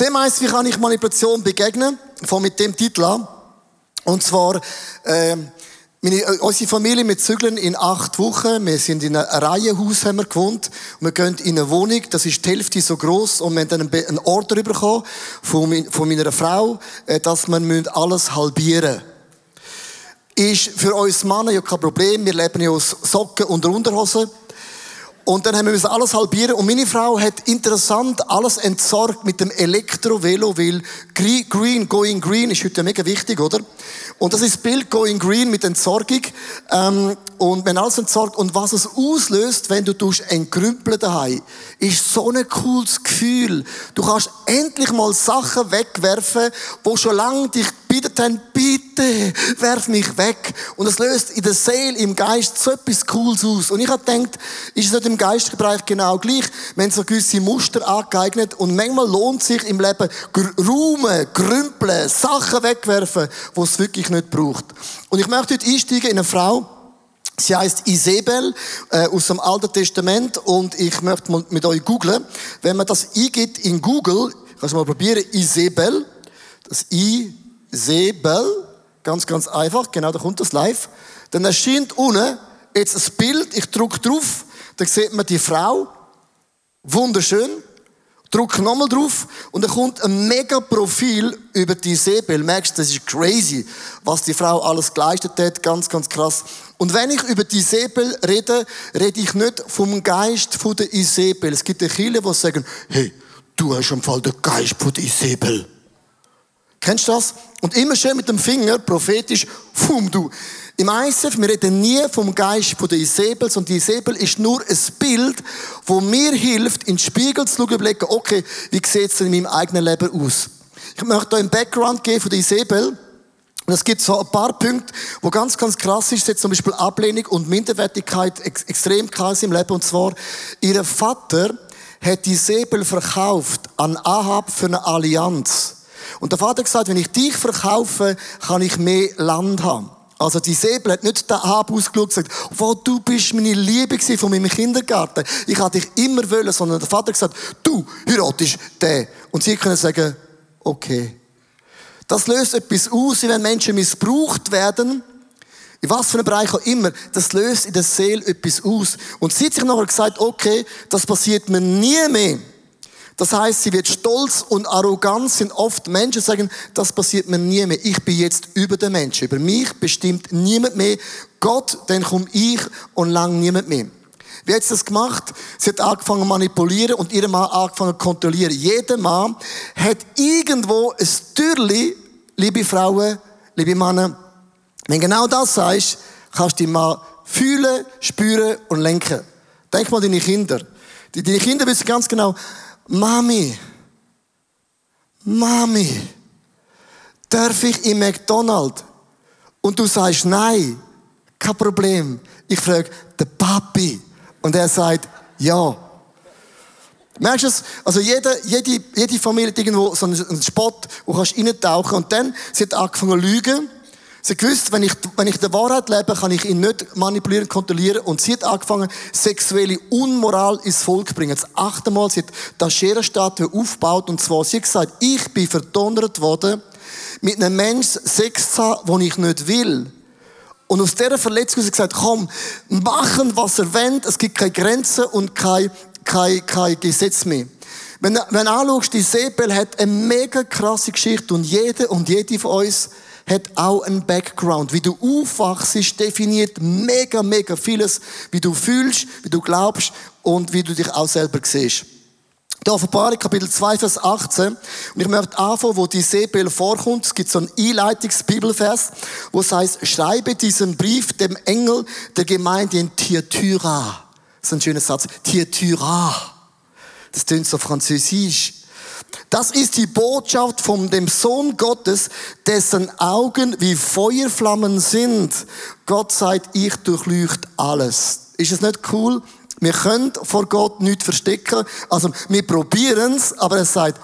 Heißt, wie kann ich Manipulation begegnen? Von mit dem Titel an. Und zwar, äh, meine, äh, unsere Familie mit Zügeln in acht Wochen. Wir sind in einem Reihenhaus haben wir gewohnt. Und wir gehen in eine Wohnung, das ist die Hälfte so groß und wir haben dann einen Order bekommen von, von meiner Frau, äh, dass wir alles halbieren müssen ist für uns Männer ja kein Problem. Wir leben ja aus Socken und Unterhosen. Und dann haben wir alles halbieren. Und meine Frau hat interessant alles entsorgt mit dem Elektro-Velo, weil Green, Going Green ist heute mega wichtig, oder? Und das ist das Bild Going Green mit Entsorgung. Ähm, und wenn alles entsorgt und was es auslöst, wenn du tust entkrümpeln daheim, ist so ein cooles Gefühl. Du kannst endlich mal Sachen wegwerfen, wo schon lange dich bittet haben, bitte, werf mich weg. Und es löst in der Seele, im Geist so etwas Cooles aus. Und ich habe gedacht, ist es nicht im geistlichen Bereich genau gleich, wenn so gewisse Muster angeeignet und manchmal lohnt sich im Leben Räumen, Grümpeln, Sachen wegwerfen, wo es wirklich nicht braucht. Und ich möchte heute einsteigen in eine Frau, Sie heißt Isabel äh, aus dem Alten Testament und ich möchte mal mit euch googlen. Wenn man das eingibt in Google, kannst du mal probieren, Isabel, das I Säbel, ganz, ganz einfach, genau, da kommt das live. Dann erscheint unten jetzt ein Bild, ich drücke drauf, da sieht man die Frau, wunderschön, drücke nochmal drauf und dann kommt ein mega Profil über die Säbel. Merkst, das ist crazy, was die Frau alles geleistet hat, ganz, ganz krass. Und wenn ich über die Säbel rede, rede ich nicht vom Geist der Isabel. Es gibt viele, die sagen, hey, du hast im Fall den Geist der Isabel. Kennst du das? Und immer schön mit dem Finger, prophetisch, fum du. Im ISF, wir reden nie vom Geist von der Isabel, sondern die Isabel ist nur ein Bild, wo mir hilft, in den Spiegel zu schauen, überlegen, okay, wie sieht es denn in meinem eigenen Leben aus? Ich möchte euch einen Background geben von der Isabel. Und es gibt so ein paar Punkte, wo ganz, ganz krass ist, jetzt zum Beispiel Ablehnung und Minderwertigkeit ex extrem krass im Leben. Und zwar, ihr Vater hat die Säbel verkauft an Ahab für eine Allianz. Und der Vater gesagt, wenn ich dich verkaufe, kann ich mehr Land haben. Also die Säbel hat nicht den Hab ausgeschaut und gesagt, wo du bist meine Liebe von meinem Kindergarten. Ich hatte dich immer wollen, sondern der Vater gesagt, du heiratest den. Und sie können sagen, okay. Das löst etwas aus, wenn Menschen missbraucht werden. In was für einem Bereich auch immer. Das löst in der Seele etwas aus. Und sie hat sich nachher gesagt, okay, das passiert mir nie mehr. Das heißt, sie wird stolz und arrogant sind oft Menschen, sagen, das passiert mir nie mehr. Ich bin jetzt über den Menschen. Über mich bestimmt niemand mehr. Gott, dann komme ich und lang niemand mehr. Wie hat sie das gemacht? Sie hat angefangen zu manipulieren und ihr Mann angefangen zu kontrollieren. Jeder Mann hat irgendwo ein Türli, liebe Frauen, liebe Männer. Wenn genau das sagst, kannst du dich mal fühlen, spüren und lenken. Denk mal an deine Kinder. Deine Kinder wissen ganz genau, Mami, Mami, darf ich im McDonald's? Und du sagst nein, kein Problem. Ich frage den Papi und er sagt ja. Merkst du es? Also jede, jede, jede Familie hat irgendwo so einen Spot, wo kannst du reintauchen und dann, sie angefangen zu lügen Sie gewusst, wenn ich, wenn ich der Wahrheit lebe, kann ich ihn nicht manipulieren, kontrollieren. Und sie hat angefangen, sexuelle Unmoral ins Volk zu bringen. Das achte Mal, sie hat das Scherenstatue aufgebaut. Und zwar, sie hat gesagt, ich bin verdonnert worden, mit einem Menschen Sex zu haben, den ich nicht will. Und aus dieser Verletzung hat sie gesagt, komm, machen, was er will. Es gibt keine Grenzen und kein, kein, kein Gesetz mehr. Wenn, wenn du anschaust, die Sebel hat eine mega krasse Geschichte und jede und jede von uns hat auch einen Background. Wie du aufwachst, definiert mega, mega vieles, wie du fühlst, wie du glaubst und wie du dich auch selber siehst. Die Offenbarung, Kapitel 2, Vers 18. Und ich möchte anfangen, wo die Sebel vorkommt. Es gibt so einen Einleitungsbibelvers, wo es heißt, schreibe diesen Brief dem Engel der Gemeinde in Thyatira. Das ist ein schöner Satz. Thyatira. Das klingt so französisch. Das ist die Botschaft von dem Sohn Gottes, dessen Augen wie Feuerflammen sind. Gott sagt, ich durchleuchte alles. Ist es nicht cool? Wir können vor Gott nichts verstecken. Also, wir probieren es, aber er sagt,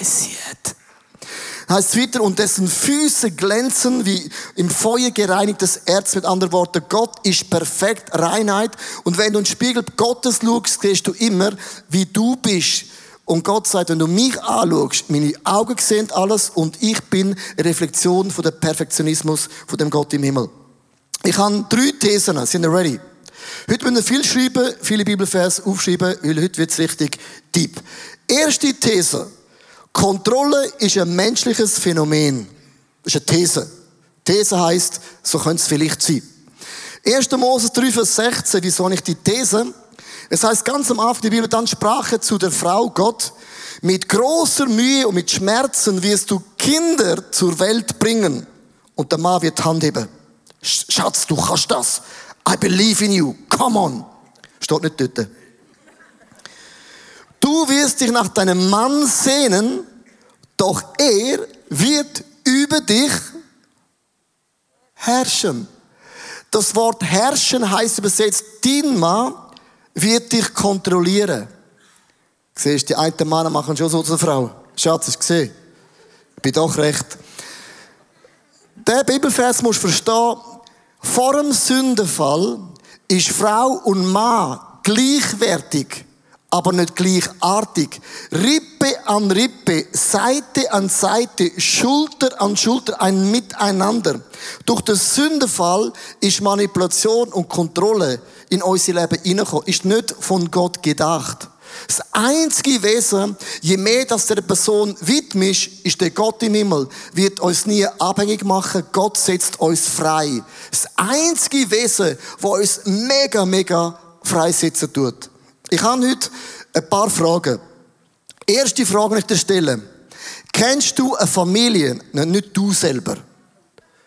I see it. Heißt weiter, und dessen Füße glänzen wie im Feuer gereinigtes Erz. Mit anderen Worten, Gott ist perfekt, Reinheit. Und wenn du in den Spiegel Gottes schaust, siehst du immer, wie du bist Und Gott sagt, wenn du mich anschaust, meine Augen sehen alles und ich bin eine Reflexion von dem Perfektionismus von dem Gott im Himmel. Ich habe drei Thesen, sind ihr ready? Heute müssen wir viel schreiben, viele Bibelvers aufschreiben, weil heute wird es richtig deep. Erste These. Kontrolle ist ein menschliches Phänomen. Das ist eine These. These heißt, so könnte es vielleicht sein. 1. Mose 3, Vers 16, wieso nicht die These? Es heißt ganz am Anfang der Bibel, dann sprach er zu der Frau Gott, mit großer Mühe und mit Schmerzen wirst du Kinder zur Welt bringen. Und der Mann wird Hand heben. Schatz, du kannst das. I believe in you. Come on. Steht nicht dort. Du wirst dich nach deinem Mann sehnen, doch er wird über dich herrschen. Das Wort herrschen heißt übersetzt, dein Mann wird dich kontrollieren. Siehst, die einen Männer machen schon so zur Frau. Schatz, hast du gesehen? Ich bin doch recht. Der Bibelvers musst du verstehen. Vor dem Sündenfall ist Frau und Mann gleichwertig aber nicht gleichartig. Rippe an Rippe, Seite an Seite, Schulter an Schulter, ein Miteinander. Durch den Sündenfall ist Manipulation und Kontrolle in unser Leben hineingekommen, ist nicht von Gott gedacht. Das einzige Wesen, je mehr das der Person widmisch, ist der Gott im Himmel, wird uns nie abhängig machen. Gott setzt uns frei. Das einzige Wesen, wo uns mega, mega freisetzen tut. Ich habe heute ein paar Fragen. Erste Frage, die ich dir stelle. Kennst du eine Familie, nicht du selber,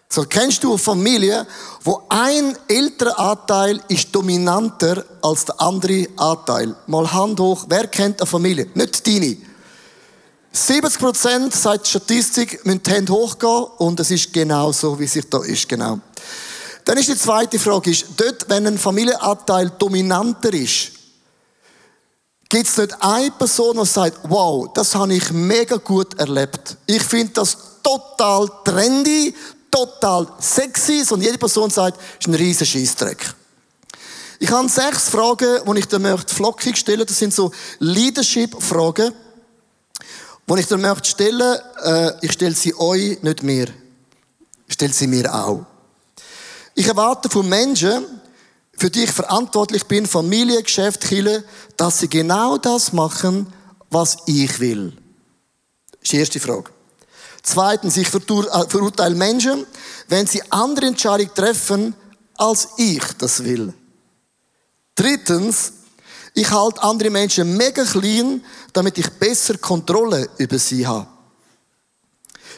so kennst du eine Familie, wo ein älterer Anteil ist dominanter als der andere Anteil? Mal Hand hoch. Wer kennt eine Familie? Nicht deine. 70 Prozent, sagt die Statistik, müssen die Hände hochgehen und es ist genau so, wie es da ist, genau. Dann ist die zweite Frage, ist, dort, wenn ein Familienanteil dominanter ist, Gibt es nicht eine Person, die sagt, wow, das habe ich mega gut erlebt. Ich finde das total trendy, total sexy. Und jede Person sagt, das ist ein riesen Scheissdreck. Ich habe sechs Fragen, die ich dir möchte flockig stellen. Das sind so Leadership-Fragen, die ich dir möchte stellen. Äh, ich stelle sie euch, nicht mir. Ich stelle sie mir auch. Ich erwarte von Menschen, für die ich verantwortlich bin, Familie, Geschäft, Kirche, dass sie genau das machen, was ich will. Das ist die erste Frage. Zweitens, ich äh, verurteile Menschen, wenn sie andere Entscheidungen treffen, als ich das will. Drittens, ich halte andere Menschen mega klein, damit ich besser Kontrolle über sie habe.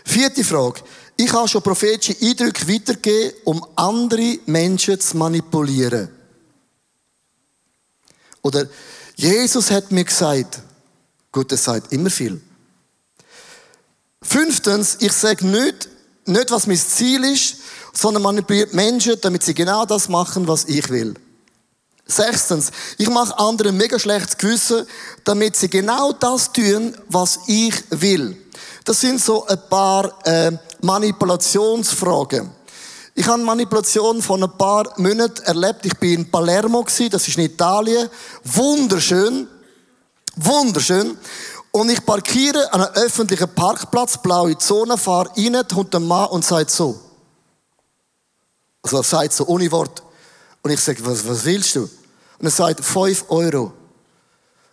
Vierte Frage. Ich habe schon prophetische Eindrücke weitergegeben, um andere Menschen zu manipulieren. Oder Jesus hat mir gesagt, gut, er sagt immer viel. Fünftens, ich sage nicht, nicht, was mein Ziel ist, sondern manipuliert Menschen, damit sie genau das machen, was ich will. Sechstens, ich mache anderen mega schlechtes Gewissen, damit sie genau das tun, was ich will. Das sind so ein paar äh, Manipulationsfragen. Ich habe Manipulation von ein paar Monaten erlebt. Ich bin in Palermo das ist in Italien. Wunderschön. Wunderschön. Und ich parkiere an einem öffentlichen Parkplatz, blaue Zone, fahre rein, kommt ein Mann und sagt so. Also er sagt so, ohne Wort. Und ich sage, was, was willst du? Und er sagt, 5 Euro.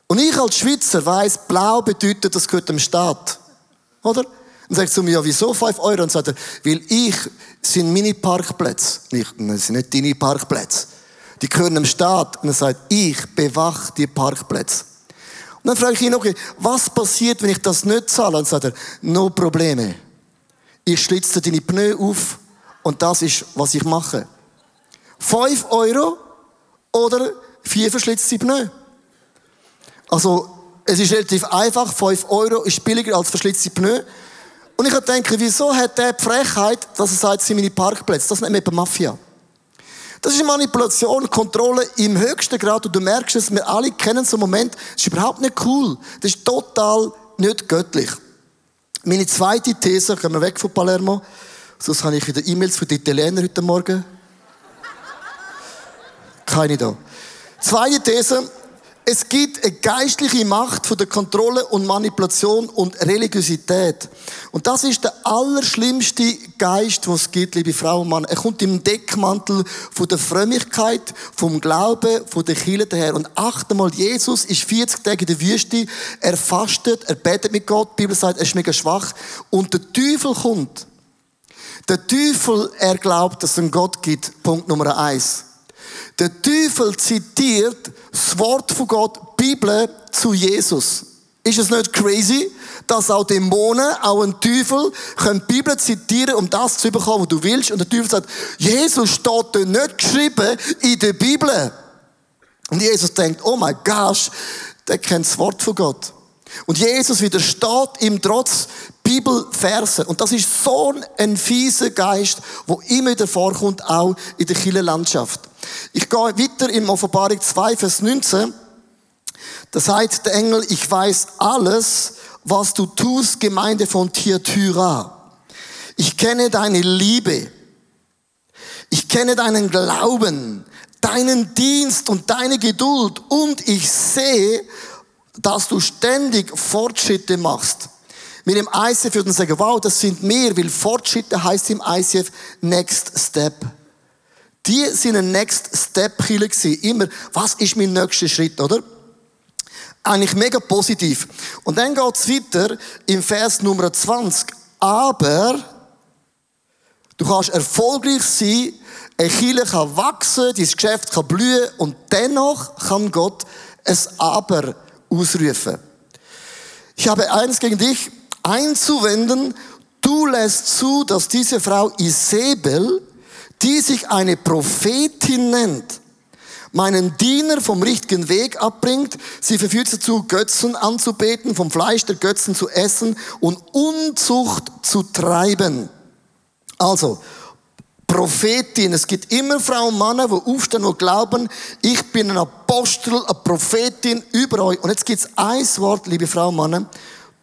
Und ich als Schweizer weiß, blau bedeutet, das gehört dem Staat. Oder? Und sagt zu mir, ja, wieso 5 Euro? Und sagt er, weil ich, sind meine Parkplätze. Nicht, das sind nicht deine Parkplätze. Die gehören dem Staat. Und er sagt, ich bewache die Parkplätze. Und dann frage ich ihn, okay, was passiert, wenn ich das nicht zahle? Und sagt er, no Probleme. Ich schlitze deine Pneu auf und das ist, was ich mache. 5 Euro oder vier verschlitzte Pneu. Also, es ist relativ einfach. 5 Euro ist billiger als verschlitzte Pneu. Und ich denke, wieso hat der die Frechheit, dass er sagt, sind meine Parkplätze? Das nennt man eben Mafia. Das ist Manipulation, Kontrolle im höchsten Grad. Und du merkst es, wir alle kennen so einen Moment, das ist überhaupt nicht cool. Das ist total nicht göttlich. Meine zweite These, kommen wir weg von Palermo, sonst habe ich wieder E-Mails von den Italienern heute Morgen. Keine da. Zweite These, Es gibt eine geistliche Macht von der Kontrolle und Manipulation und Religiosität. Und das ist der allerschlimmste Geist, was es gibt, liebe Frau und Mann. Er kommt im Deckmantel von der Frömmigkeit, vom Glauben, von der Kirche daher. Und achte mal, Jesus ist 40 Tage in der Wüste. Er fastet, er betet mit Gott. Die Bibel sagt, er ist mega schwach. Und der Teufel kommt. Der Teufel, er glaubt, dass es einen Gott gibt. Punkt Nummer eins. Der Teufel zitiert das Wort von Gott, Bibel, zu Jesus. Ist es nicht crazy, dass auch Dämonen, auch ein Teufel, können die Bibel zitieren, um das zu bekommen, was du willst? Und der Teufel sagt, Jesus steht dort nicht geschrieben in der Bibel. Und Jesus denkt, oh mein Gott, der kennt das Wort von Gott. Und Jesus widersteht ihm trotz Bibelverse. Und das ist so ein fieser Geist, wo immer wieder vorkommt, auch in der Kirchenlandschaft. Ich gehe weiter in Offenbarung 2, Vers 19. Da sagt der Engel, ich weiß alles, was du tust, Gemeinde von Thyatira. Ich kenne deine Liebe. Ich kenne deinen Glauben, deinen Dienst und deine Geduld. Und ich sehe, dass du ständig Fortschritte machst. Wir im ICF würden sagen, wow, das sind mehr, weil Fortschritte heißt im ICF Next Step. Die sind ein Next Step gewesen. Immer, was ist mein nächster Schritt, oder? Eigentlich mega positiv. Und dann geht's weiter im Vers Nummer 20. Aber du kannst erfolgreich sein, ein Kirche kann wachsen, dein Geschäft kann blühen und dennoch kann Gott es Aber ausrufen. Ich habe eins gegen dich einzuwenden. Du lässt zu, dass diese Frau Isabel, die sich eine Prophetin nennt, meinen Diener vom richtigen Weg abbringt. Sie verführt dazu, Götzen anzubeten, vom Fleisch der Götzen zu essen und Unzucht zu treiben. Also, Prophetin. Es gibt immer Frauen und Männer, die aufstehen und glauben, ich bin ein Apostel, eine Prophetin über euch. Und jetzt gibt es ein Wort, liebe Frauen und Männer.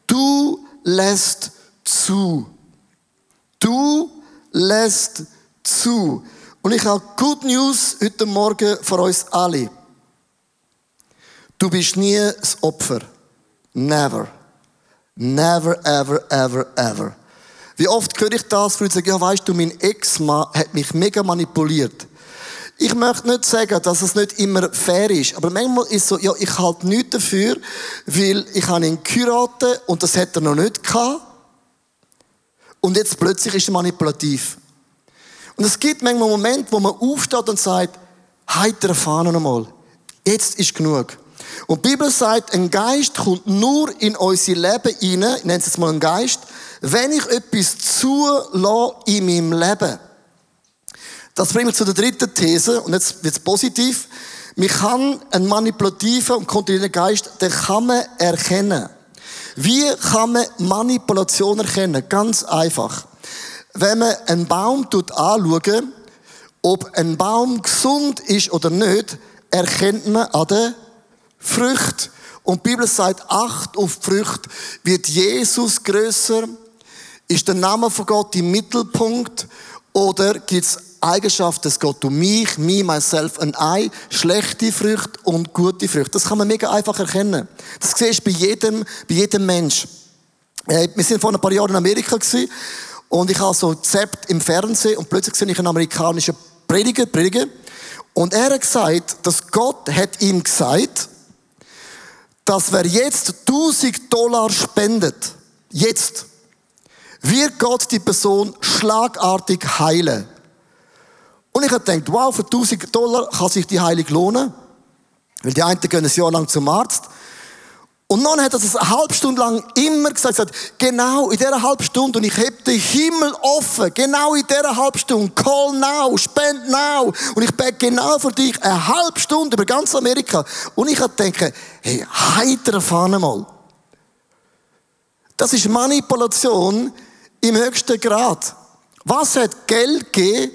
Du lässt zu. Du lässt zu. Und ich habe Good News heute Morgen für uns alle. Du bist nie das Opfer. Never. Never, ever, ever, ever. Wie oft höre ich das, ich sage, ja weißt du, mein Ex-Mann hat mich mega manipuliert. Ich möchte nicht sagen, dass es nicht immer fair ist, aber manchmal ist es so, ja, ich halte nichts dafür, weil ich habe ihn geheiratet und das hat er noch nicht gehabt. Und jetzt plötzlich ist er manipulativ. Und es gibt manchmal Momente, wo man aufsteht und sagt, heiter Fahne nochmal. Jetzt ist genug. Und die Bibel sagt, ein Geist kommt nur in unser Leben rein, ich nenne es jetzt mal einen Geist, wenn ich etwas zulasse in meinem Leben. Das bringt mich zu der dritten These, und jetzt wird es positiv. Man kann einen manipulativen und kontrollierenden Geist, den kann man erkennen. Wie kann man Manipulation erkennen? Ganz einfach. Wenn man einen Baum anschaut, ob ein Baum gesund ist oder nicht, erkennt man an der Frucht. Und die Bibel sagt, acht auf Frucht. Wird Jesus größer? Ist der Name von Gott im Mittelpunkt? Oder gibt es Eigenschaften, es geht um mich, me, myself and I, schlechte Früchte und gute Früchte. Das kann man mega einfach erkennen. Das siehst du bei jedem, bei jedem Mensch. Äh, wir sind vor ein paar Jahren in Amerika gewesen, und ich habe so Zept im Fernsehen und plötzlich sehe ich einen amerikanischen Prediger, Prediger. Und er hat gesagt, dass Gott hat ihm gesagt, dass wer jetzt 1000 Dollar spendet, jetzt, wird Gott die Person schlagartig heilen. Und ich habe gedacht, wow, für 1000 Dollar kann sich die Heilung lohnen. Weil die einen gehen ein Jahr lang zum Arzt. Und dann hat er das eine halbe Stunde lang immer gesagt, gesagt genau in dieser halben Stunde, und ich heb den Himmel offen, genau in dieser halben Stunde, call now, spend now, und ich bete genau für dich, eine halbe Stunde über ganz Amerika. Und ich habe gedacht, hey, heiter Fahne mal. Das ist Manipulation im höchsten Grad. Was hat Geld gegeben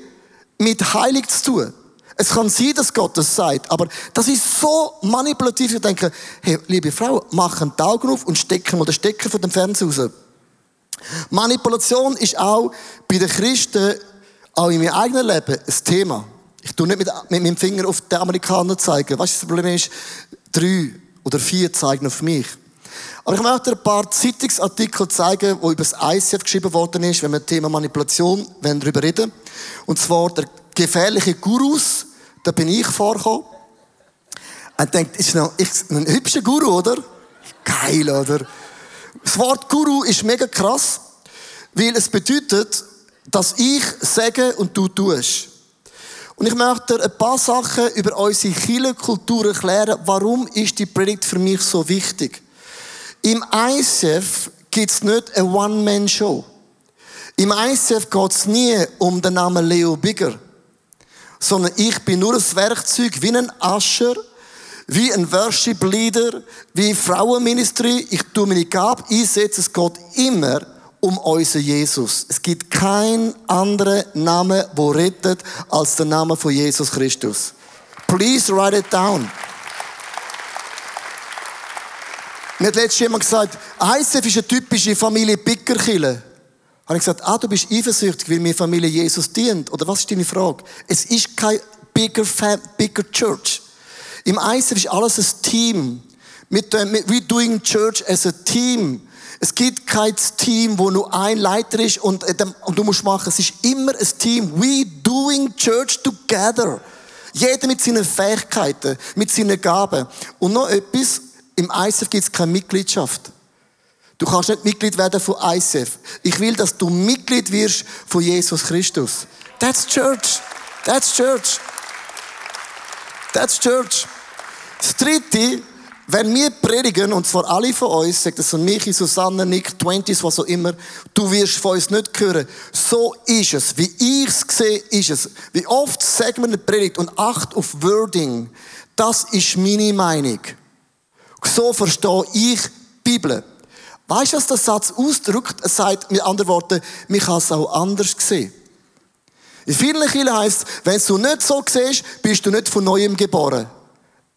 mit Heilig zu tun? Es kann sein, dass Gott das sagt, aber das ist so manipulativ. Ich denke, hey, liebe Frau, mach einen Augen auf und stecken mal den Stecker von dem Fernseher raus. Manipulation ist auch bei den Christen, auch in meinem eigenen Leben, ein Thema. Ich tue nicht mit, mit meinem Finger auf den Amerikaner zeigen. Weißt du, das Problem ist, drei, oder vier zeigen auf mich. Aber ich möchte ein paar Zeitungsartikel zeigen, wo über das ICF geschrieben worden ist, wenn wir das Thema Manipulation wenn darüber reden. Und zwar der gefährliche Gurus, da bin ich vorgekommen. Er denkt, ist noch, ein hübscher Guru, oder? Geil, oder? Das Wort Guru ist mega krass, weil es bedeutet, dass ich sage und du tust. Und ich möchte dir ein paar Sachen über unsere Kirchenkultur erklären. Warum ist die Predigt für mich so wichtig? Im ICF gibt es nicht eine One-Man-Show. Im ICF geht es nie um den Namen Leo Bigger. Sondern ich bin nur ein Werkzeug, wie ein Ascher, wie ein Worship Leader, wie Frauenministry. Ich tue meine Gabe einsetzen. Es geht immer um unseren Jesus. Es gibt keinen anderen Namen, der rettet, als der Name von Jesus Christus. Please write it down. Mir hat letztens jemand gesagt, ICF ist eine typische Familie Pickerkille. Habe ich gesagt, ah, du bist eifersüchtig, weil meine Familie Jesus dient. Oder was ist deine Frage? Es ist kein bigger, bigger church. Im ICF ist alles ein Team. Mit, mit, we doing church as a team. Es gibt kein Team, wo nur ein Leiter ist und, äh, und du musst machen. Es ist immer ein Team. We doing church together. Jeder mit seinen Fähigkeiten, mit seinen Gaben. Und noch etwas, im ICF gibt es keine Mitgliedschaft. Du kannst nicht Mitglied werden von ICF. Ich will, dass du Mitglied wirst von Jesus Christus. That's church. That's church. That's church. Das dritte, wenn wir predigen, und zwar alle von uns, sagt das von Michi, Susanne, Nick, Twenties, was auch immer, du wirst von uns nicht hören. So ist es. Wie ich es sehe, ist es. Wie oft sagen wir eine Predigt und acht auf Wording. Das ist meine Meinung. So verstehe ich die Bibel. Weißt du, was der Satz ausdrückt? Es sagt mit anderen Worten, man kann es auch anders sehen. In vielen Kirchen heisst wenn du nicht so siehst, bist du nicht von Neuem geboren.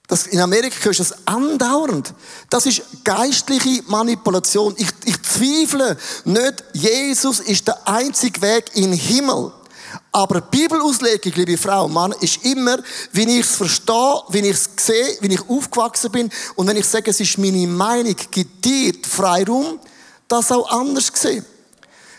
Das, in Amerika hörst du das andauernd. Das ist geistliche Manipulation. Ich, ich zweifle nicht, Jesus ist der einzige Weg in den Himmel. Aber Bibelauslegung, liebe Frau, Mann, ist immer, wie ich es verstehe, wie ich es sehe, wie ich aufgewachsen bin. Und wenn ich sage, es ist meine Meinung, gibt dir Freiraum, das auch anders sehen.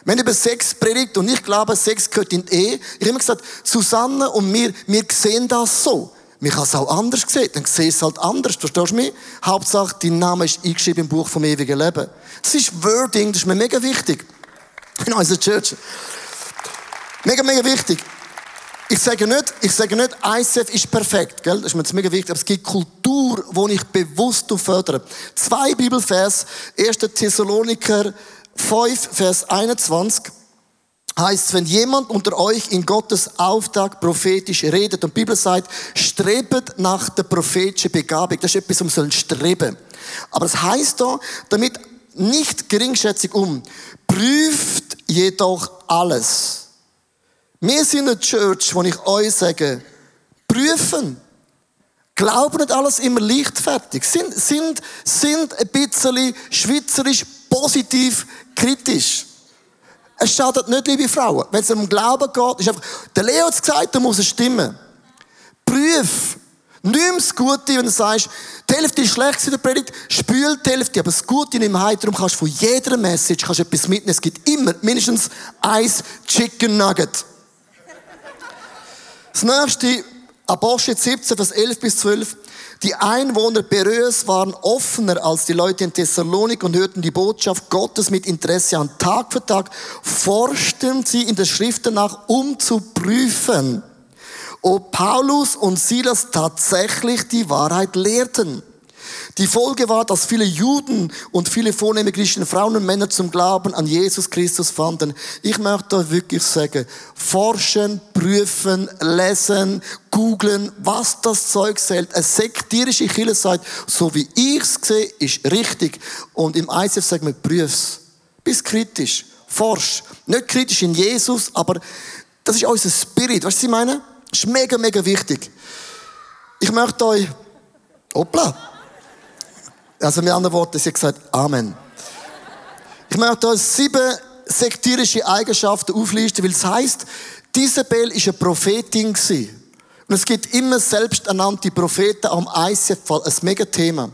Wenn über Sex predigt, und ich glaube, Sex gehört in die Ehe, ich habe immer gesagt, Susanne und mir, wir sehen das so. Man kann es auch anders sehen, dann sehe es halt anders, verstehst du mich? Hauptsache, dein Name ist eingeschrieben im Buch vom ewigen Leben. Das ist Wording, das ist mir mega wichtig. In unserer Church. Mega, mega wichtig. Ich sage nicht, ich sage nicht, ICF ist perfekt, gell? Das ist mir jetzt mega wichtig. Aber es gibt Kultur, wo ich bewusst fördere. Zwei Bibelvers. 1. Thessaloniker 5, Vers 21 heißt, wenn jemand unter euch in Gottes Auftrag prophetisch redet und die Bibel sagt, strebet nach der prophetischen Begabung. Das ist etwas, um sollen streben. Aber es heißt da, damit nicht geringschätzig um, prüft jedoch alles wir sind eine Church, wo ich euch sage, prüfen. Glauben nicht alles immer leichtfertig. Sind, sind, sind ein bisschen schweizerisch positiv kritisch. Es schadet nicht, liebe Frauen. Wenn es um Glauben geht, ist einfach, der Leo hat es gesagt, da muss es stimmen. Prüf. Nimm das Gute, wenn du sagst, die Hälfte ist schlecht in der Predigt, spül die Hälfte, aber das Gute nimm heim, darum kannst du von jeder Message kannst etwas mitnehmen. Es gibt immer mindestens ein Chicken Nugget. Das nächste, Apostel 17, Vers 11 bis 12. Die Einwohner Berös waren offener als die Leute in Thessalonik und hörten die Botschaft Gottes mit Interesse an. Tag für Tag forschten sie in der Schrift danach, um zu prüfen, ob Paulus und Silas tatsächlich die Wahrheit lehrten. Die Folge war, dass viele Juden und viele vornehme griechische Frauen und Männer zum Glauben an Jesus Christus fanden. Ich möchte euch wirklich sagen, forschen, prüfen, lesen, googlen, was das Zeug zählt. Eine sektierische Kirche sagt, so wie ich es sehe, ist richtig. Und im ICF sagen wir, prüf's. Bist kritisch. Forsch. Nicht kritisch in Jesus, aber das ist unser Spirit. Weißt du, was ich meine? Das ist mega, mega wichtig. Ich möchte euch, hoppla, also mit anderen Worten, sie hat gesagt, Amen. Ich möchte euch sieben sektierische Eigenschaften auflisten, weil es heisst, Isabel ist eine Prophetin. Und es gibt immer selbsternannte Propheten am ICF, ein mega Thema.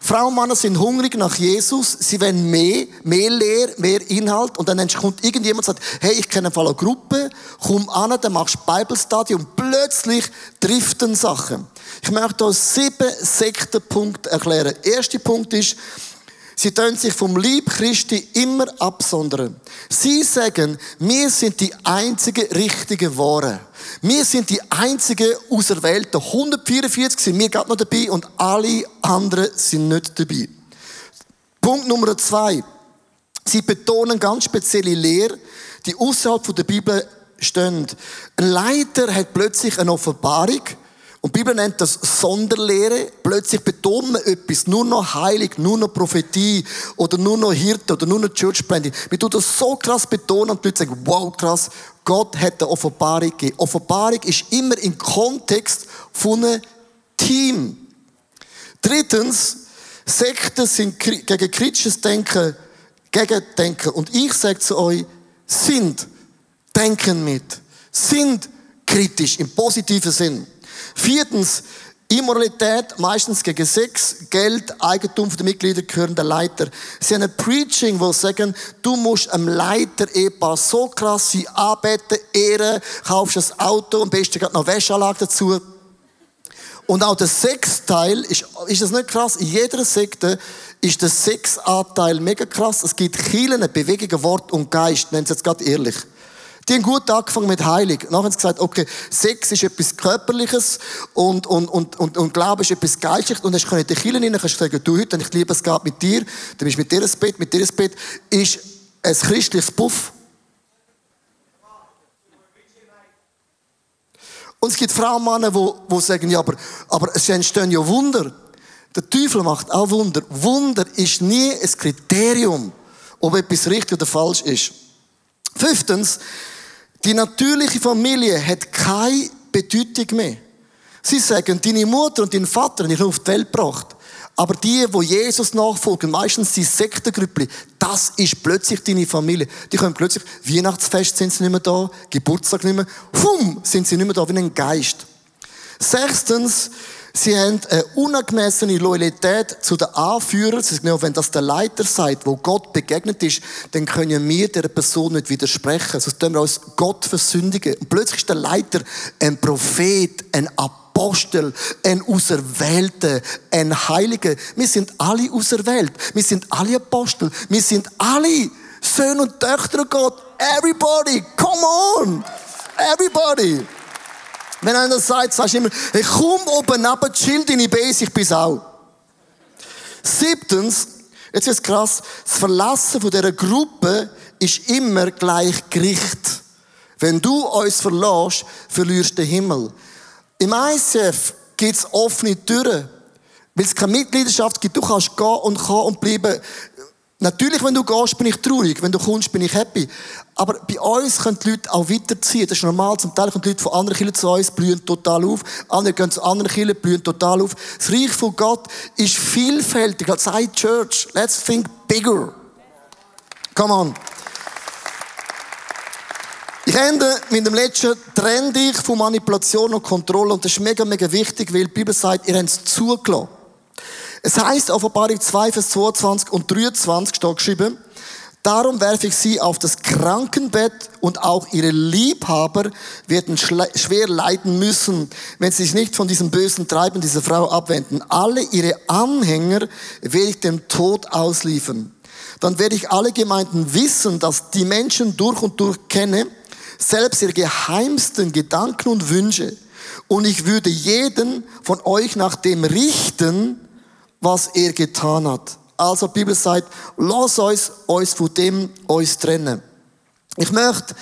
Frauen und Männer sind hungrig nach Jesus, sie wollen mehr, mehr Lehr, mehr Inhalt und dann kommt irgendjemand und sagt, hey, ich kenne eine Gruppe, komm an, dann machst du Bibelstudy und plötzlich driften Sachen. Ich möchte euch sieben Sektenpunkte erklären. Der erste Punkt ist, Sie tun sich vom Lieb Christi immer absondern. Sie sagen, wir sind die einzige richtige Ware. Wir sind die einzige Auserwählte. 144 sind wir gerade noch dabei und alle anderen sind nicht dabei. Punkt Nummer zwei. Sie betonen ganz spezielle Lehre, die außerhalb der Bibel stehen. Ein Leiter hat plötzlich eine Offenbarung und die Bibel nennt das Sonderlehre. Plötzlich betont man etwas, nur noch heilig, nur noch Prophetie oder nur noch Hirte oder nur noch Church Planting. Man tut das so krass betonen und Leute sagen, wow, krass, Gott hat eine Offenbarung gegeben. Offenbarung ist immer im Kontext von einem Team. Drittens, Sekten sind gegen kritisches Denken, gegen Denken. Und ich sage zu euch, sind, denken mit, sind kritisch im positiven Sinn. Viertens, Immoralität, meistens gegen Sex, Geld, Eigentum der Mitglieder gehören der Leiter. Sie haben ein Preaching, wo sie sagen, du musst einem Leiter-Ehepaar so krass sie anbeten, ehren, kaufst ein Auto, am besten gerade noch Wäscheanlage dazu. Und auch der Sexteil, ist, ist das nicht krass? In jeder Sekte ist der Sexanteil mega krass. Es gibt Kielen, Bewegungen, Wort und Geist, nennen sie jetzt gerade ehrlich. Die haben gut angefangen mit Heilig. Nachher haben sie gesagt, okay, Sex ist etwas Körperliches und, und, und, und, und Glaube ist etwas Geistliches. Und dann du in die Kirche rein, kannst du sagen, du heute, ich liebe, es geht mit dir, dann bist du mit dir ins Bett, mit dir ins Bett, ist ein christliches Puff. Und es gibt Frauen und Männer, die, die sagen, ja, aber, aber es entstehen ja Wunder. Der Teufel macht auch Wunder. Wunder ist nie ein Kriterium, ob etwas richtig oder falsch ist. Fünftens, die natürliche Familie hat keine Bedeutung mehr. Sie sagen, deine Mutter und dein Vater haben dich auf die Welt gebracht. Aber die, wo Jesus nachfolgen, meistens die Sektengrüppli, das ist plötzlich deine Familie. Die können plötzlich, Weihnachtsfest sind sie nicht mehr da, Geburtstag nicht mehr, hum, sind sie nicht mehr da wie ein Geist. Sechstens, Sie haben eine unangemessene Loyalität zu den Anführern. Sie sagen, wenn das der Leiter sagt, wo Gott begegnet ist, dann können wir der Person nicht widersprechen. Sonst können wir uns Gott versündigen. Und plötzlich ist der Leiter ein Prophet, ein Apostel, ein Auserwählter, ein Heiliger. Wir sind alle auserwählt. Wir sind alle Apostel. Wir sind alle Söhne und Töchter Gott. Everybody, come on! Everybody! Wenn einer sagt, sagst du immer, hey, komm oben neben, chill deine Base, ich bin's auch. Siebtens, jetzt ist krass, das Verlassen von dieser Gruppe ist immer gleich Gericht. Wenn du uns verlässt, verlierst du den Himmel. Im ICF gibt's offene Türen. Weil es keine Mitgliedschaft gibt, du kannst gehen und kommen und bleiben. Natürlich, wenn du gehst, bin ich traurig. Wenn du kommst, bin ich happy. Aber bei uns können die Leute auch weiterziehen. Das ist normal. Zum Teil kommen die Leute von anderen Kirchen zu uns, blühen total auf. Andere gehen zu anderen Kirchen, blühen total auf. Das Reich von Gott ist vielfältiger als eine Church. Let's think bigger. Come on. Ich ende mit dem letzten Trend ich von Manipulation und Kontrolle. Und das ist mega, mega wichtig, weil die Bibel sagt, ihr habt es zugelassen. Es heißt Offenbarung 2, Vers 22 und 23 steht geschrieben, Darum werfe ich sie auf das Krankenbett und auch ihre Liebhaber werden schwer leiden müssen, wenn sie sich nicht von diesem bösen Treiben dieser Frau abwenden. Alle ihre Anhänger werde ich dem Tod ausliefern. Dann werde ich alle Gemeinden wissen, dass die Menschen durch und durch kenne, selbst ihre geheimsten Gedanken und Wünsche. Und ich würde jeden von euch nach dem richten, was er getan hat. Also die Bibel sagt, lass uns uns von dem uns trennen. Ich möchte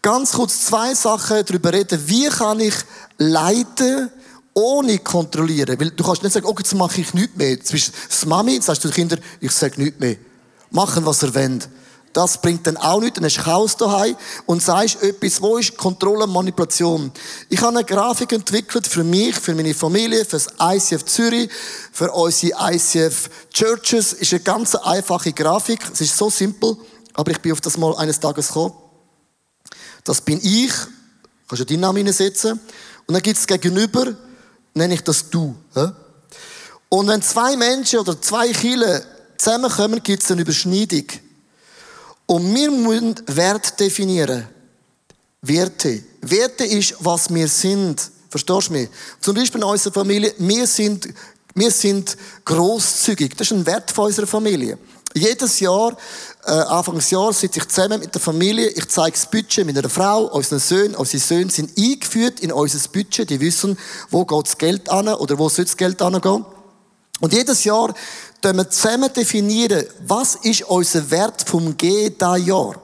ganz kurz zwei Sachen darüber reden. Wie kann ich leiten, ohne kontrollieren? Weil du kannst nicht sagen, okay, jetzt mache ich nichts mehr. Du das Mami, jetzt sagst du den Kindern, ich sage nichts mehr. Machen, was er will. Das bringt dann auch nichts. Dann hast du Chaos daheim und sagst etwas, wo ist Kontrolle und Manipulation. Ich habe eine Grafik entwickelt für mich, für meine Familie, für das ICF Zürich, für unsere ICF Churches. Ist eine ganz einfache Grafik. Es ist so simpel, aber ich bin auf das mal eines Tages gekommen. Das bin ich. Kannst du deinen Namen hineinsetzen. Und dann gibt es gegenüber, nenne ich das Du. Und wenn zwei Menschen oder zwei Kinder zusammenkommen, gibt es eine Überschneidung. Und wir müssen Wert definieren. Werte. Werte ist, was wir sind. Verstehst du mich? Zum Beispiel in unserer Familie, wir sind, wir sind grosszügig. Das ist ein Wert von unserer Familie. Jedes Jahr, äh, Anfangsjahr, sitze ich zusammen mit der Familie, ich zeige das Budget mit einer Frau, unseren Söhnen. Unsere Söhne sind eingeführt in unser Budget, die wissen, wo geht das Geld an oder wo soll das Geld angehen. Und jedes Jahr wir zusammen definieren, was ist unser Wert vom G da Jahr.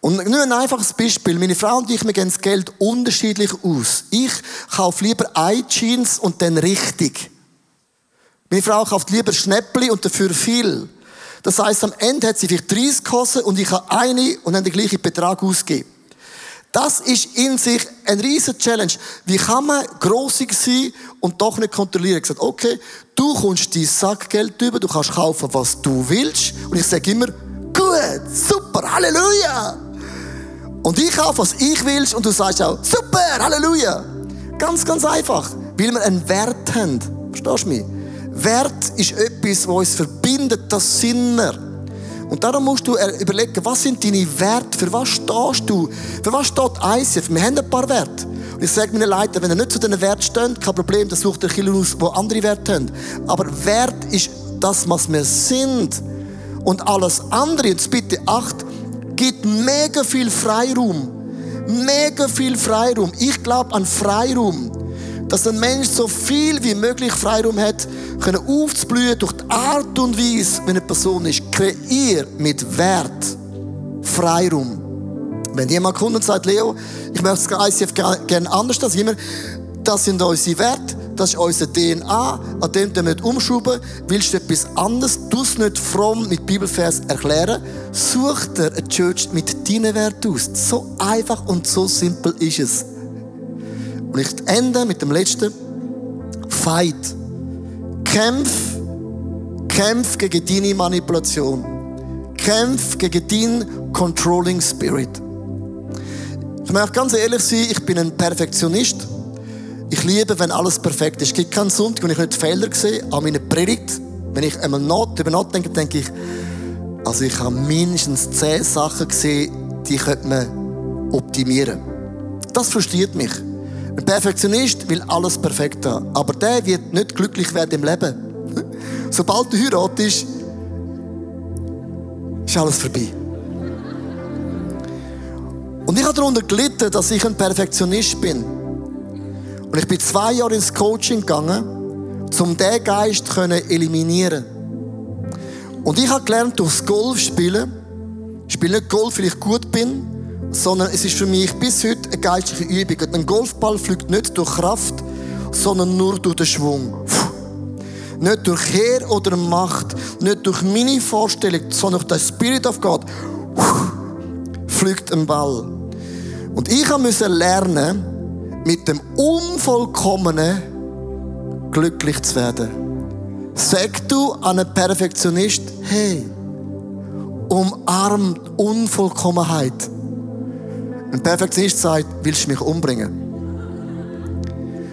Und nur ein einfaches Beispiel. Meine Frau und ich, wir geben das Geld unterschiedlich aus. Ich kaufe lieber ein Jeans und dann richtig. Meine Frau kauft lieber Schnäppli und dafür viel. Das heißt, am Ende hat sie vielleicht 30 gekostet und ich habe eine und dann den gleichen Betrag ausgegeben. Das ist in sich ein riesen Challenge. Wie kann man grossig sein und doch nicht kontrollieren? Ich gesagt, okay, du kommst dein Sackgeld über, du kannst kaufen, was du willst. Und ich sage immer, gut, super, Halleluja. Und ich kaufe, was ich will, und du sagst auch, super, Halleluja. Ganz, ganz einfach. Weil wir einen Wert haben. Verstehst du mich? Wert ist etwas, was uns verbindet, das sind wir. Und darum musst du überlegen, was sind deine Werte, für was stehst du, für was steht ICF? Wir haben ein paar Werte. Und ich sage meinen Leuten, wenn ihr nicht zu diesen Werten steht, kein Problem, dann sucht ihr Killer aus, die andere Werte haben. Aber Wert ist das, was wir sind. Und alles andere, jetzt bitte acht, gibt mega viel Freiraum. Mega viel Freiraum. Ich glaube an Freiraum dass ein Mensch so viel wie möglich Freiraum hat, können aufzublühen durch die Art und Weise, wie eine Person ist. Kreier mit Wert Freiraum. Wenn jemand kommt und sagt, Leo, ich möchte das ICF gerne anders, das immer, das sind unsere Werte, das ist unsere DNA, an dem wir nicht umschrauben. Willst du etwas anderes, du es nicht fromm mit Bibelvers erklären, such dir eine Church mit deinen Werten aus. So einfach und so simpel ist es. Und ich ende mit dem letzten. Fight. Kämpf. Kämpf gegen deine Manipulation. Kämpf gegen deinen Controlling Spirit. Ich möchte ganz ehrlich sein, ich bin ein Perfektionist. Ich liebe, wenn alles perfekt ist. Es gibt keinen Sonntag, wo ich nicht Fehler sehe an meiner Predigt. Wenn ich einmal not, über nachdenke, denke ich, also ich habe mindestens zehn Sachen gesehen, die könnte man optimieren. Das frustriert mich. Ein Perfektionist will alles perfekt haben. Aber der wird nicht glücklich werden im Leben. Sobald du heiratest, ist alles vorbei. Und ich habe darunter gelitten, dass ich ein Perfektionist bin. Und ich bin zwei Jahre ins Coaching gegangen, um diesen Geist zu eliminieren. Und ich habe gelernt, durchs Golf spielen, ich spiele nicht Golf, weil ich gut bin, sondern es ist für mich bis heute eine geistliche Übung. Ein Golfball fliegt nicht durch Kraft, sondern nur durch den Schwung. Nicht durch Heer oder Macht, nicht durch meine Vorstellung, sondern durch den Spirit of God fliegt ein Ball. Und ich musste lernen, mit dem Unvollkommenen glücklich zu werden. Sag du an einen Perfektionist, hey, umarm Unvollkommenheit. Ein Perfektionist sagt, willst du mich umbringen?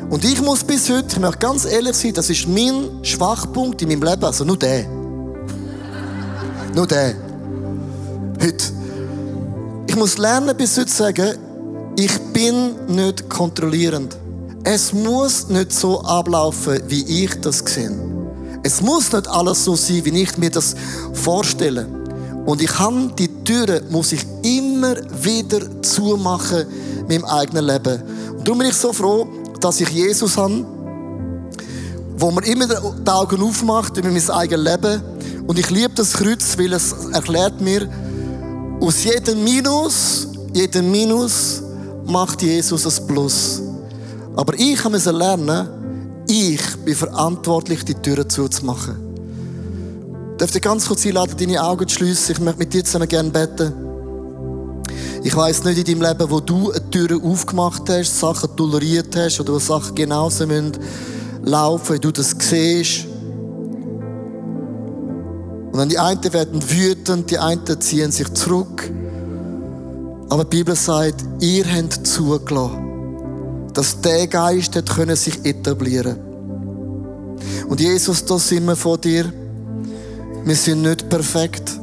Und ich muss bis heute, ich möchte ganz ehrlich sein, das ist mein Schwachpunkt in meinem Leben, also nur der. nur der. Heute. Ich muss lernen bis heute zu sagen, ich bin nicht kontrollierend. Es muss nicht so ablaufen, wie ich das sehe. Es muss nicht alles so sein, wie ich mir das vorstelle. Und ich kann die Türen muss ich immer wieder zumachen in meinem eigenen Leben. Und darum bin ich so froh, dass ich Jesus habe, wo mir immer die Augen aufmacht über mein eigenes Leben. Und ich liebe das Kreuz, weil es erklärt mir, aus jedem Minus, jedem Minus macht Jesus ein Plus. Aber ich muss lernen, ich bin verantwortlich, die Türen zuzumachen. Dürft ihr ganz kurz einladen, deine Augen zu schliessen? Ich möchte mit dir zusammen gerne beten. Ich weiss nicht in deinem Leben, wo du eine Tür aufgemacht hast, Sachen toleriert hast oder wo Sachen genauso müssen laufen, wie du das siehst. Und dann die einen werden wütend, die einen ziehen sich zurück. Aber die Bibel sagt, ihr habt zugelassen, dass der Geist hat sich etablieren Und Jesus, da sind wir vor dir. Wir sind nicht perfekt.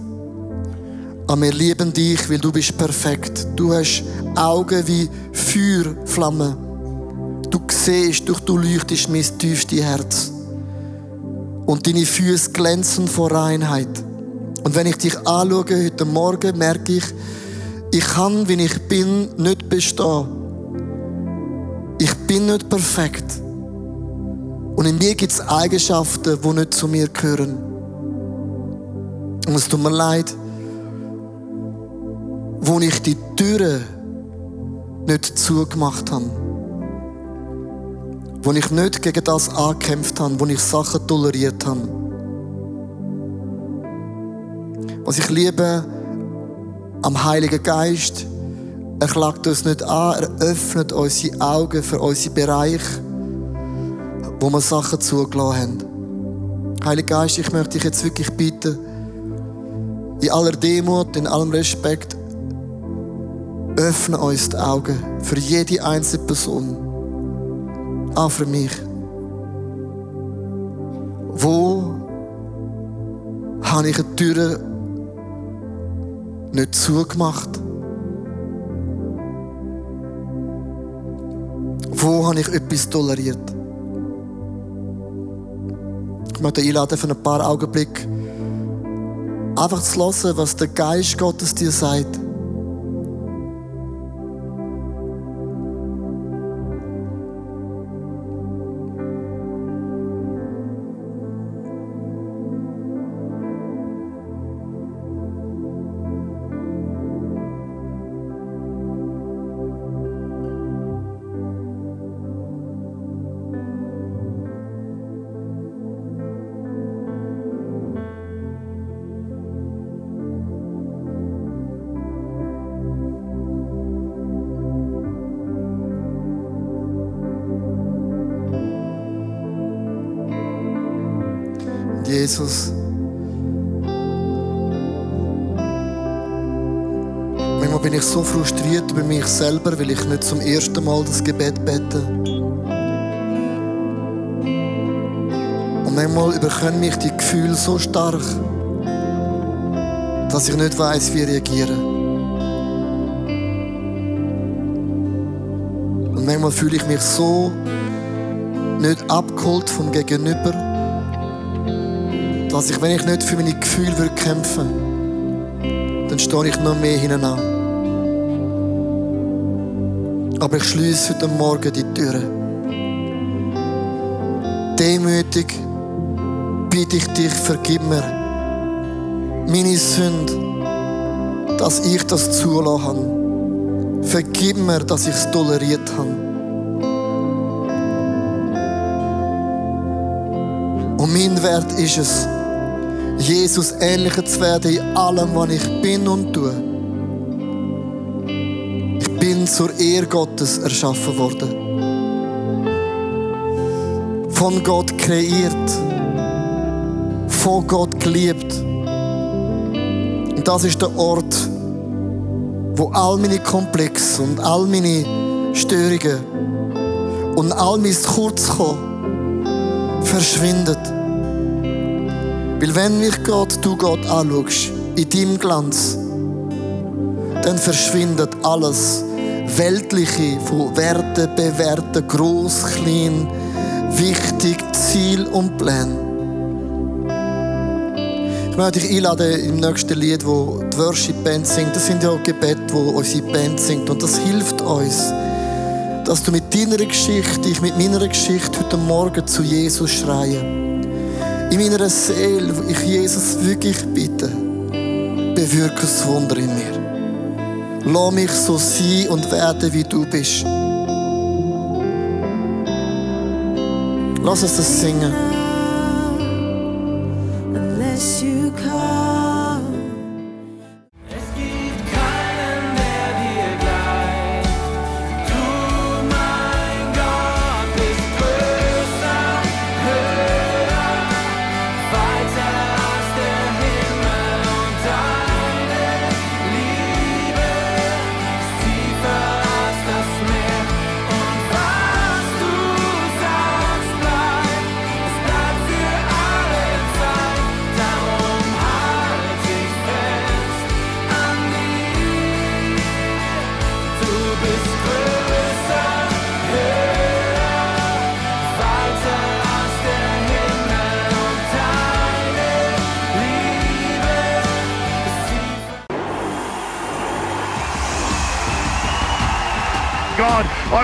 Aber wir lieben dich, weil du bist perfekt. Du hast Augen wie Feuerflammen. Du siehst, durch du leuchtest mein tiefstes Herz. Und deine Füße glänzen vor Reinheit. Und wenn ich dich anschaue heute Morgen, merke ich, ich kann, wie ich bin, nicht bestehen. Ich bin nicht perfekt. Und in mir gibt es Eigenschaften, die nicht zu mir gehören. Und es tut mir leid, wo ich die Türen nicht zugemacht habe. Wo ich nicht gegen das angekämpft habe, wo ich Sachen toleriert habe. Was ich liebe am Heiligen Geist, er klagt uns nicht an, er öffnet unsere Augen für unsere Bereiche, wo wir Sachen zugelassen haben. Heiliger Geist, ich möchte dich jetzt wirklich bitten, in aller Demut, in allem Respekt, öffne uns die Augen für jede einzelne Person. Auch für mich. Wo habe ich eine Tür nicht zugemacht? Wo habe ich etwas toleriert? Ich möchte einladen für ein paar Augenblicke, einfach zu hören, was der Geist Gottes dir sagt. Jesus. Manchmal bin ich so frustriert über mich selber, weil ich nicht zum ersten Mal das Gebet bete. Und manchmal überkommen mich die Gefühle so stark, dass ich nicht weiß, wie reagieren. Und manchmal fühle ich mich so nicht abgeholt vom Gegenüber dass ich, wenn ich nicht für meine Gefühle würde kämpfen würde, dann stehe ich noch mehr hinten an. Aber ich schließe heute Morgen die Türen. Demütig bitte ich dich, vergib mir meine Sünde, dass ich das zulassen habe. Vergib mir, dass ich es toleriert habe. Und mein Wert ist es, Jesus ähnlicher zu werden in allem, was ich bin und tue. Ich bin zur Ehre Gottes erschaffen worden. Von Gott kreiert. Von Gott geliebt. Und das ist der Ort, wo all meine Komplexe und all meine Störungen und all mein Kurzkommen verschwindet. Weil wenn mich Gott, du Gott anschaust, in deinem Glanz, dann verschwindet alles Weltliche von Werten, Bewerten, groß, klein, wichtig, Ziel und Plan. Ich möchte dich einladen im nächsten Lied, wo die Worship Band singt. Das sind ja Gebete, wo unsere Band singt. Und das hilft uns, dass du mit deiner Geschichte, ich mit meiner Geschichte heute Morgen zu Jesus schreien in meiner Seele, wo ich Jesus wirklich bitte, bewirke das Wunder in mir. Lass mich so sein und werden, wie du bist. Lass uns das singen.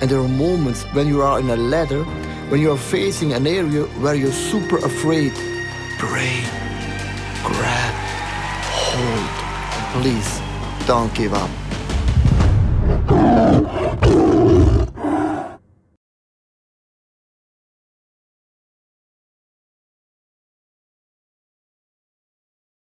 And there are moments when you are in a ladder, when you are facing an area where you're super afraid. Pray, grab, hold. Please don't give up.